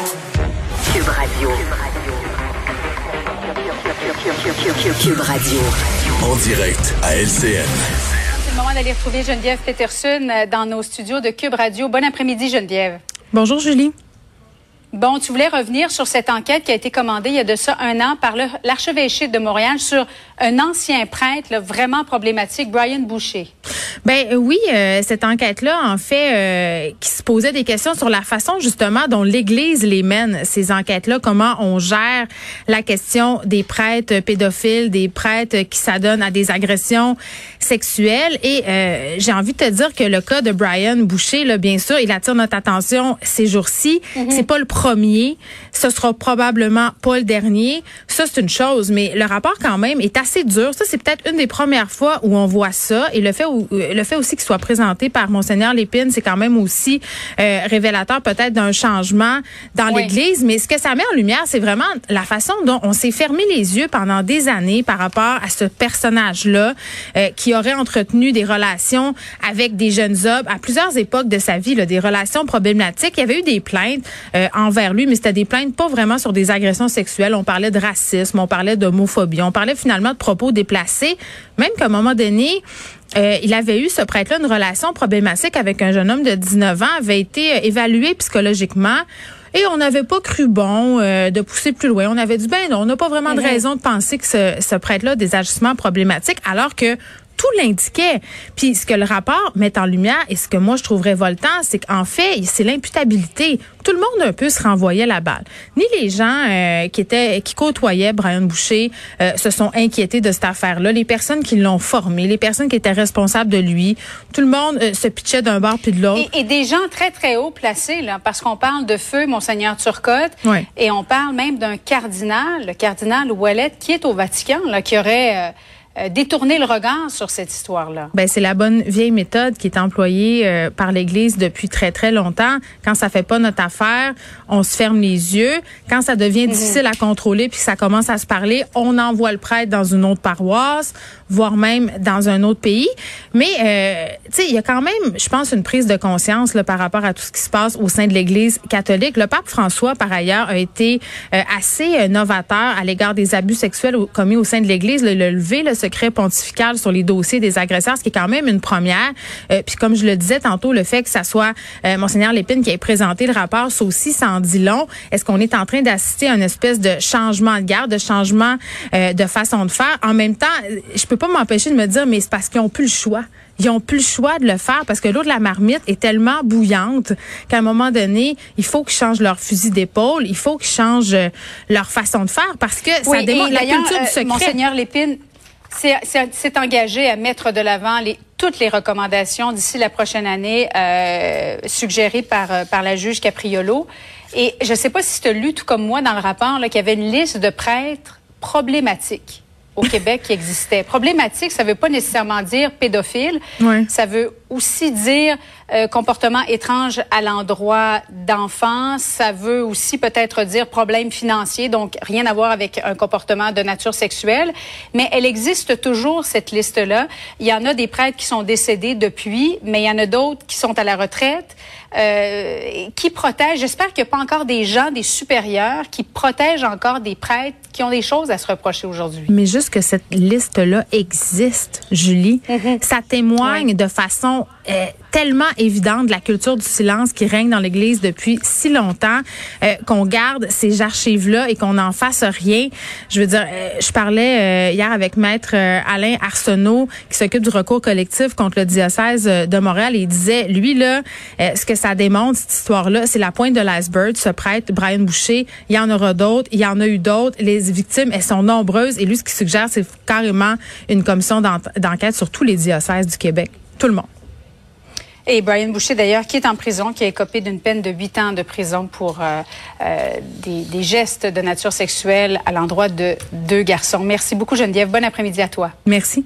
Cube Radio. Cube Radio. En direct à LCN. C'est le moment d'aller retrouver Geneviève Peterson euh, dans nos studios de Cube Radio. Bon après-midi, Geneviève. Bonjour, Julie. Bon, tu voulais revenir sur cette enquête qui a été commandée il y a de ça un an par l'archevêché de Montréal sur un ancien prêtre là, vraiment problématique, Brian Boucher. Ben euh, oui, euh, cette enquête-là, en fait, euh, qui se posait des questions sur la façon justement dont l'Église les mène, ces enquêtes-là, comment on gère la question des prêtres pédophiles, des prêtres qui s'adonnent à des agressions sexuelles. Et j'ai envie de te dire que le cas de Brian Boucher, là, bien sûr, il attire notre attention ces jours-ci. Mm-hmm. C'est pas le premier, ce sera probablement pas le dernier. Ça, c'est une chose, mais le rapport quand même est assez dur. Ça, c'est peut-être une des premières fois où on voit ça. Et le fait où le fait aussi qu'il soit présenté par monseigneur Lépine, c'est quand même aussi euh, révélateur peut-être d'un changement dans l'Église. Mais ce que ça met en lumière, c'est vraiment la façon dont on s'est fermé les yeux pendant des années par rapport à ce personnage-là euh, qui aurait entretenu des relations avec des jeunes hommes à plusieurs époques de sa vie, là, des relations problématiques. Il y avait eu des plaintes euh, envers lui, mais c'était des plaintes pas vraiment sur des agressions sexuelles. On parlait de racisme, on parlait d'homophobie, on parlait finalement de propos déplacés, même qu'à un moment donné, euh, il avait eu, ce prêtre-là, une relation problématique avec un jeune homme de 19 ans, avait été euh, évalué psychologiquement. Et on n'avait pas cru bon euh, de pousser plus loin. On avait dit, ben non, on n'a pas vraiment de mm-hmm. raison de penser que ce, ce prêtre-là a des agissements problématiques, alors que tout l'indiquait. Puis ce que le rapport met en lumière et ce que moi je trouve révoltant, c'est qu'en fait, c'est l'imputabilité. Tout le monde un peu se renvoyait la balle. Ni les gens euh, qui étaient qui côtoyaient Brian Boucher euh, se sont inquiétés de cette affaire-là. Les personnes qui l'ont formé, les personnes qui étaient responsables de lui, tout le monde euh, se pitchait d'un bord puis de l'autre. Et, des gens très très haut placés là, parce qu'on parle de feu monseigneur Turcotte et on parle même d'un cardinal, le cardinal Ouellet qui est au Vatican là, qui aurait euh, détourner le regard sur cette histoire-là? Ben c'est la bonne vieille méthode qui est employée euh, par l'Église depuis très très longtemps. Quand ça fait pas notre affaire, on se ferme les yeux. Quand ça devient mhm. difficile à contrôler puis que ça commence à se parler, on envoie le prêtre dans une autre paroisse, voire même dans un autre pays. Mais euh, tu sais, il y a quand même, je pense, une prise de conscience là, par rapport à tout ce qui se passe au sein de l'Église catholique. Le pape François, par ailleurs, a été assez novateur à l'égard des abus sexuels commis au sein de l'Église. Le, le lever le secret pontifical sur les dossiers des agresseurs, ce qui est quand même une première. Euh, puis comme je le disais tantôt, le fait que ça soit euh, monseigneur Lépine qui ait présenté le rapport, ça aussi s'en dit long. Est-ce qu'on est en train d'assister à une espèce de changement de garde, de changement euh, de façon de faire? En même temps, je peux pas m'empêcher de me dire, mais c'est parce qu'ils ont plus le choix ils ont plus le choix de le faire parce que l'eau de la marmite est tellement bouillante qu'à un moment donné, il faut qu'ils changent leur fusil d'épaule, il faut qu'ils changent leur façon de faire parce que ça démontre la culture du secret. Monseigneur Lépine, c'est engagé à mettre de l'avant les, toutes les recommandations d'ici la prochaine année euh, suggérées par, euh, par la juge Capriolo. Et je ne sais pas si tu as lu, tout comme moi, dans le rapport, qu'il y avait une liste de prêtres problématiques au Québec qui existait. Problématique, ça ne veut pas nécessairement dire pédophile. Ça veut aussi dire euh, comportement étrange à l'endroit d'enfants. Ça veut aussi peut-être dire problème financier, donc rien à voir avec un comportement de nature sexuelle. Mais elle existe toujours, cette liste-là. Il y en a des prêtres qui sont décédés depuis, mais il y en a d'autres qui sont à la retraite, euh, qui protègent. J'espère qu'il n'y a pas encore des gens, des supérieurs, qui protègent encore des prêtres qui ont des choses à se reprocher aujourd'hui. Mais juste que cette liste-là existe, Julie, mm-hmm. ça témoigne de façon tellement évidente de la culture du silence qui règne dans l'Église depuis si longtemps euh, qu'on garde ces archives-là et qu'on n'en fasse rien. Je veux dire, euh, je parlais euh, hier avec maître Alain Arsenault qui s'occupe du recours collectif contre le diocèse de Montréal et il disait, lui là, ce que ça démontre cette histoire-là, c'est la pointe de l'iceberg. Ce prêtre Brian Boucher, il y en aura d'autres, il y en a eu d'autres. Les victimes, elles sont nombreuses et lui, ce qu'il suggère, c'est carrément une commission d'enquête sur tous les diocèses du Québec. Tout le monde. Et Brian Boucher, d'ailleurs, qui est en prison, qui a écopé d'une peine de huit ans de prison pour euh, euh, des, des, gestes de nature sexuelle à l'endroit de deux garçons. Merci beaucoup, Geneviève. Bon après-midi à toi. Merci.